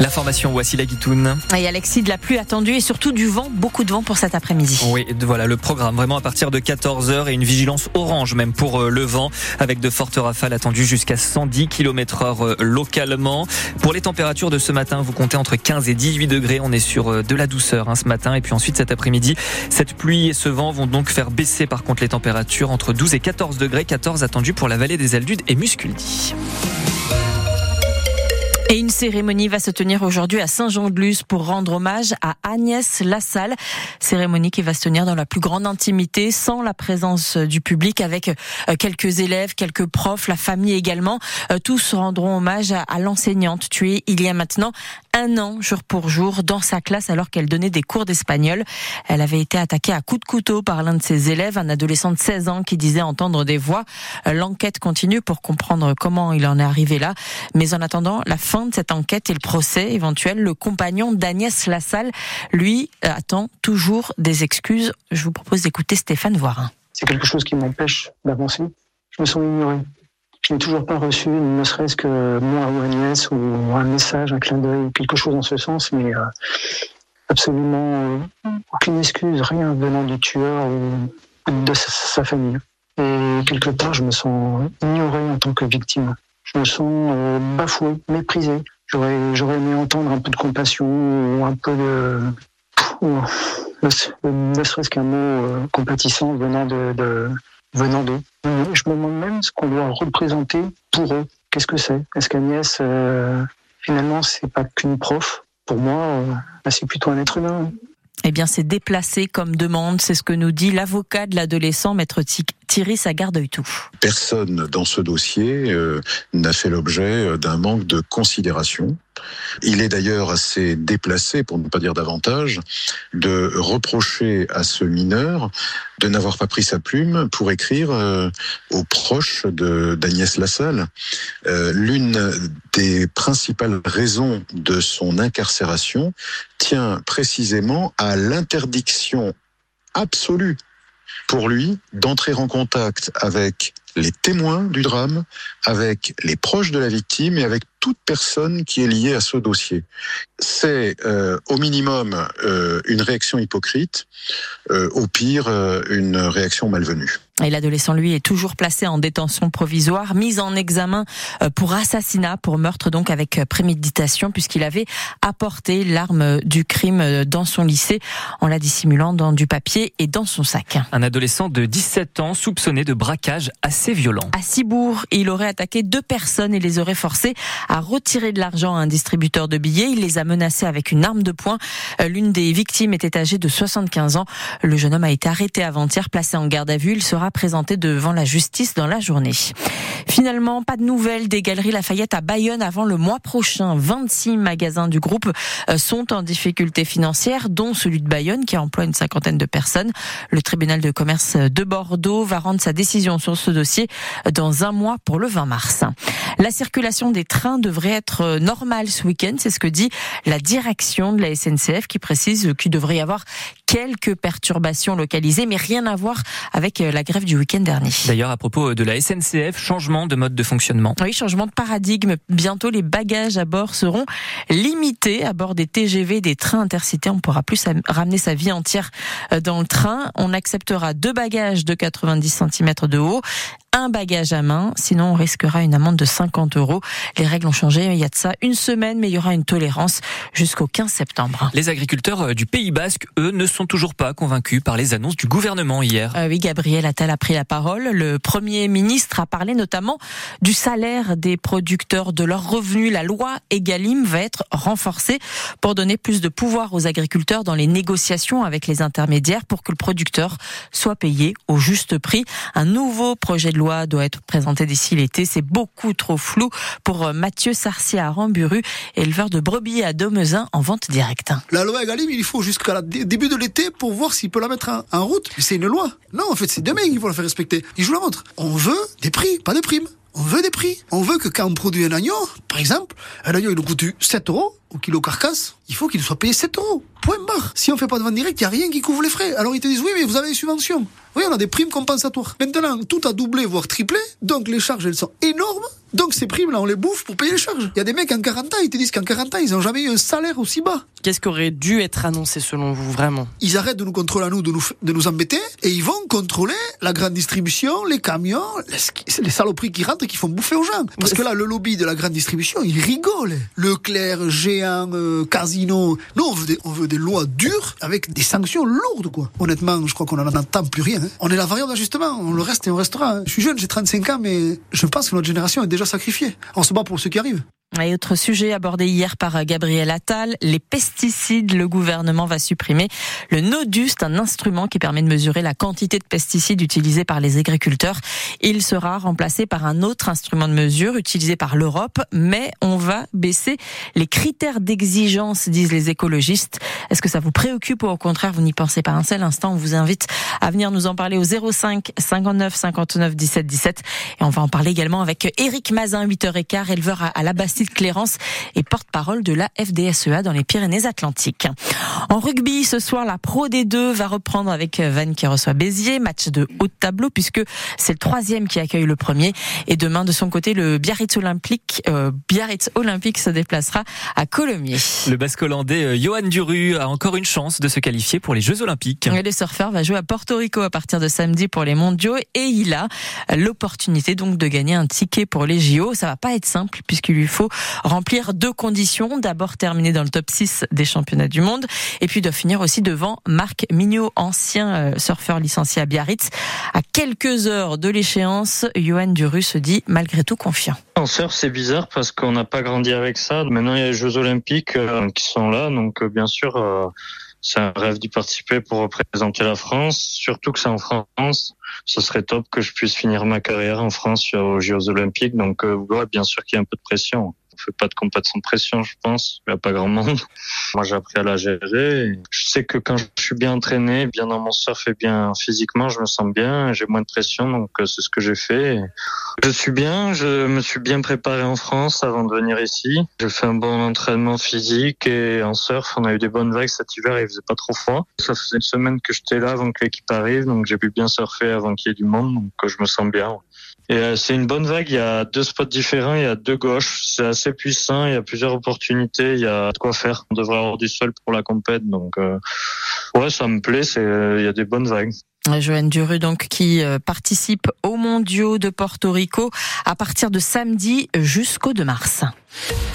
L'information, voici la guitoune. Et Alexis, de la pluie attendue et surtout du vent, beaucoup de vent pour cet après-midi. Oui, voilà le programme vraiment à partir de 14h et une vigilance orange même pour euh, le vent avec de fortes rafales attendues jusqu'à 110 km heure localement. Pour les températures de ce matin, vous comptez entre 15 et 18 degrés. On est sur euh, de la douceur hein, ce matin et puis ensuite cet après-midi, cette pluie et ce vent vont donc faire baisser par contre les températures entre 12 et 14 degrés. 14 attendus pour la vallée des Aldudes et Musculdi. Et une cérémonie va se tenir aujourd'hui à Saint-Jean-de-Luz pour rendre hommage à Agnès Lassalle. Cérémonie qui va se tenir dans la plus grande intimité, sans la présence du public, avec euh, quelques élèves, quelques profs, la famille également. Euh, tous rendront hommage à l'enseignante tuée il y a maintenant un an, jour pour jour, dans sa classe alors qu'elle donnait des cours d'espagnol. Elle avait été attaquée à coups de couteau par l'un de ses élèves, un adolescent de 16 ans qui disait entendre des voix. Euh, l'enquête continue pour comprendre comment il en est arrivé là. Mais en attendant la fin de cette enquête et le procès éventuel, le compagnon d'Agnès Lassalle, lui, attend toujours des excuses. Je vous propose d'écouter Stéphane Voirin. C'est quelque chose qui m'empêche d'avancer. Je me sens ignoré. Je n'ai toujours pas reçu, ne serait-ce que moi ou Agnès, ou un message, un clin d'œil, quelque chose en ce sens, mais euh, absolument euh, aucune excuse, rien venant du tueur ou de sa famille. Et quelque part, je me sens ignoré en tant que victime. Je me sens euh, bafoué, méprisé. J'aurais, j'aurais aimé entendre un peu de compassion ou un peu de, ne serait-ce qu'un mot euh, compatissant venant de, de venant d'eux. Je me demande même ce qu'on doit représenter pour eux. Qu'est-ce que c'est? Est-ce qu'Agnès, euh, finalement, c'est pas qu'une prof? Pour moi, euh, c'est plutôt un être humain. Eh bien, c'est déplacé comme demande, c'est ce que nous dit l'avocat de l'adolescent, maître Thierry Sagardeuil-Tout. Personne dans ce dossier euh, n'a fait l'objet euh, d'un manque de considération. Il est d'ailleurs assez déplacé, pour ne pas dire davantage, de reprocher à ce mineur de n'avoir pas pris sa plume pour écrire euh, aux proches d'Agnès Lassalle. Euh, L'une des principales raisons de son incarcération tient précisément à l'interdiction absolue pour lui d'entrer en contact avec les témoins du drame, avec les proches de la victime et avec toute personne qui est liée à ce dossier. C'est euh, au minimum euh, une réaction hypocrite, euh, au pire une réaction malvenue. Et l'adolescent, lui, est toujours placé en détention provisoire, mis en examen pour assassinat, pour meurtre donc avec préméditation, puisqu'il avait apporté l'arme du crime dans son lycée en la dissimulant dans du papier et dans son sac. Un adolescent de 17 ans soupçonné de braquage assez violent. À Cibourg, il aurait attaqué deux personnes et les aurait forcés a retiré de l'argent à un distributeur de billets. Il les a menacés avec une arme de poing. Euh, l'une des victimes était âgée de 75 ans. Le jeune homme a été arrêté avant-hier, placé en garde à vue. Il sera présenté devant la justice dans la journée. Finalement, pas de nouvelles des Galeries Lafayette à Bayonne avant le mois prochain. 26 magasins du groupe euh, sont en difficulté financière, dont celui de Bayonne qui emploie une cinquantaine de personnes. Le tribunal de commerce de Bordeaux va rendre sa décision sur ce dossier dans un mois pour le 20 mars. La circulation des trains devrait être euh, normale ce week-end, c'est ce que dit la direction de la SNCF qui précise qu'il devrait y avoir quelques perturbations localisées, mais rien à voir avec euh, la grève du week-end dernier. D'ailleurs, à propos de la SNCF, changement de mode de fonctionnement. Oui, changement de paradigme. Bientôt, les bagages à bord seront limités à bord des TGV, des trains intercités. On ne pourra plus ramener sa vie entière euh, dans le train. On acceptera deux bagages de 90 cm de haut un bagage à main, sinon on risquera une amende de 50 euros. Les règles ont changé, il y a de ça une semaine, mais il y aura une tolérance jusqu'au 15 septembre. Les agriculteurs euh, du Pays Basque, eux, ne sont toujours pas convaincus par les annonces du gouvernement hier. Euh, oui, Gabriel Attal a pris la parole. Le Premier ministre a parlé notamment du salaire des producteurs, de leurs revenus. La loi Egalim va être renforcée pour donner plus de pouvoir aux agriculteurs dans les négociations avec les intermédiaires pour que le producteur soit payé au juste prix. Un nouveau projet de loi doit être présenté d'ici l'été. C'est beaucoup trop flou pour Mathieu Sarcia à Ramburu, éleveur de brebis à Domezin en vente directe. La loi Egalim, il faut jusqu'à début de l'été pour voir s'il peut la mettre en route. C'est une loi. Non, en fait, c'est demain qu'il faut la faire respecter. Je vous la montre. On veut des prix, pas des primes. On veut des prix. On veut que quand on produit un agneau, par exemple, un agneau il nous coûte 7 euros au kilo carcasse, il faut qu'il soit payé 7 euros. Point barre. Si on fait pas de vente directe, il n'y a rien qui couvre les frais. Alors ils te disent oui, mais vous avez des subventions. Oui, on a des primes compensatoires. Maintenant, tout a doublé, voire triplé. Donc les charges, elles sont énormes. Donc ces primes-là, on les bouffe pour payer les charges. Il y a des mecs en 40 ans, ils te disent qu'en 40 ans, ils n'ont jamais eu un salaire aussi bas. Qu'est-ce qui aurait dû être annoncé selon vous, vraiment? Ils arrêtent de nous contrôler à nous, de nous, de nous embêter, et ils vont contrôler la grande distribution, les camions, les, les saloperies qui rentrent et qui font bouffer aux gens. Parce que là, le lobby de la grande distribution, il rigole. Leclerc, Géant, euh, Casino. Nous, on veut, des, on veut des lois dures avec des sanctions lourdes, quoi. Honnêtement, je crois qu'on n'en entend plus rien. Hein. On est la variable d'ajustement, on le reste et on restera. Hein. Je suis jeune, j'ai 35 ans, mais je pense que notre génération est déjà sacrifiée. On se bat pour ceux qui arrivent. Et autre sujet abordé hier par Gabriel Attal, les pesticides. Le gouvernement va supprimer le NODUST, un instrument qui permet de mesurer la quantité de pesticides utilisés par les agriculteurs. Il sera remplacé par un autre instrument de mesure utilisé par l'Europe, mais on va baisser les critères d'exigence, disent les écologistes. Est-ce que ça vous préoccupe ou au contraire vous n'y pensez pas un seul instant? On vous invite à venir nous en parler au 05 59 59 17 17 et on va en parler également avec Eric Mazin, 8h15, éleveur à la Bastille de Clérance et porte-parole de la FDSEA dans les Pyrénées-Atlantiques. En rugby, ce soir, la Pro D2 va reprendre avec Vannes qui reçoit Béziers, match de haut de tableau puisque c'est le troisième qui accueille le premier. Et demain, de son côté, le Biarritz Olympique, euh, Biarritz Olympique se déplacera à Colomiers. Le basque hollandais euh, Johan Duru a encore une chance de se qualifier pour les Jeux Olympiques. Et le surfeur va jouer à Porto Rico à partir de samedi pour les mondiaux et il a l'opportunité donc de gagner un ticket pour les JO. Ça va pas être simple puisqu'il lui faut remplir deux conditions. D'abord terminer dans le top 6 des championnats du monde et puis de finir aussi devant Marc Mignot, ancien euh, surfeur licencié à Biarritz. À quelques heures de l'échéance, Johan Duru se dit malgré tout confiant. En surf, c'est bizarre parce qu'on n'a pas grandi avec ça. Maintenant, il y a les Jeux Olympiques euh, qui sont là, donc euh, bien sûr c'est un rêve d'y participer pour représenter la France, surtout que c'est en France. Ce serait top que je puisse finir ma carrière en France aux Jeux Olympiques. Donc, euh, bien sûr qu'il y a un peu de pression pas de compétition pression, je pense. Il n'y a pas grand monde. Moi, j'ai appris à la gérer. Je sais que quand je suis bien entraîné, bien dans mon surf et bien physiquement, je me sens bien. J'ai moins de pression, donc euh, c'est ce que j'ai fait. Je suis bien. Je me suis bien préparé en France avant de venir ici. J'ai fait un bon entraînement physique et en surf, on a eu des bonnes vagues cet hiver. Il faisait pas trop froid. Ça faisait une semaine que j'étais là avant que l'équipe arrive, donc j'ai pu bien surfer avant qu'il y ait du monde. Donc euh, je me sens bien. Et euh, c'est une bonne vague. Il y a deux spots différents. Il y a deux gauches. C'est assez puissant. Il y a plusieurs opportunités. Il y a de quoi faire. On devrait avoir du sol pour la compète. Donc, euh, ouais, ça me plaît. C'est, il y a des bonnes vagues. Joanne Duru, donc, qui euh, participe aux mondiaux de Porto Rico à partir de samedi jusqu'au 2 mars.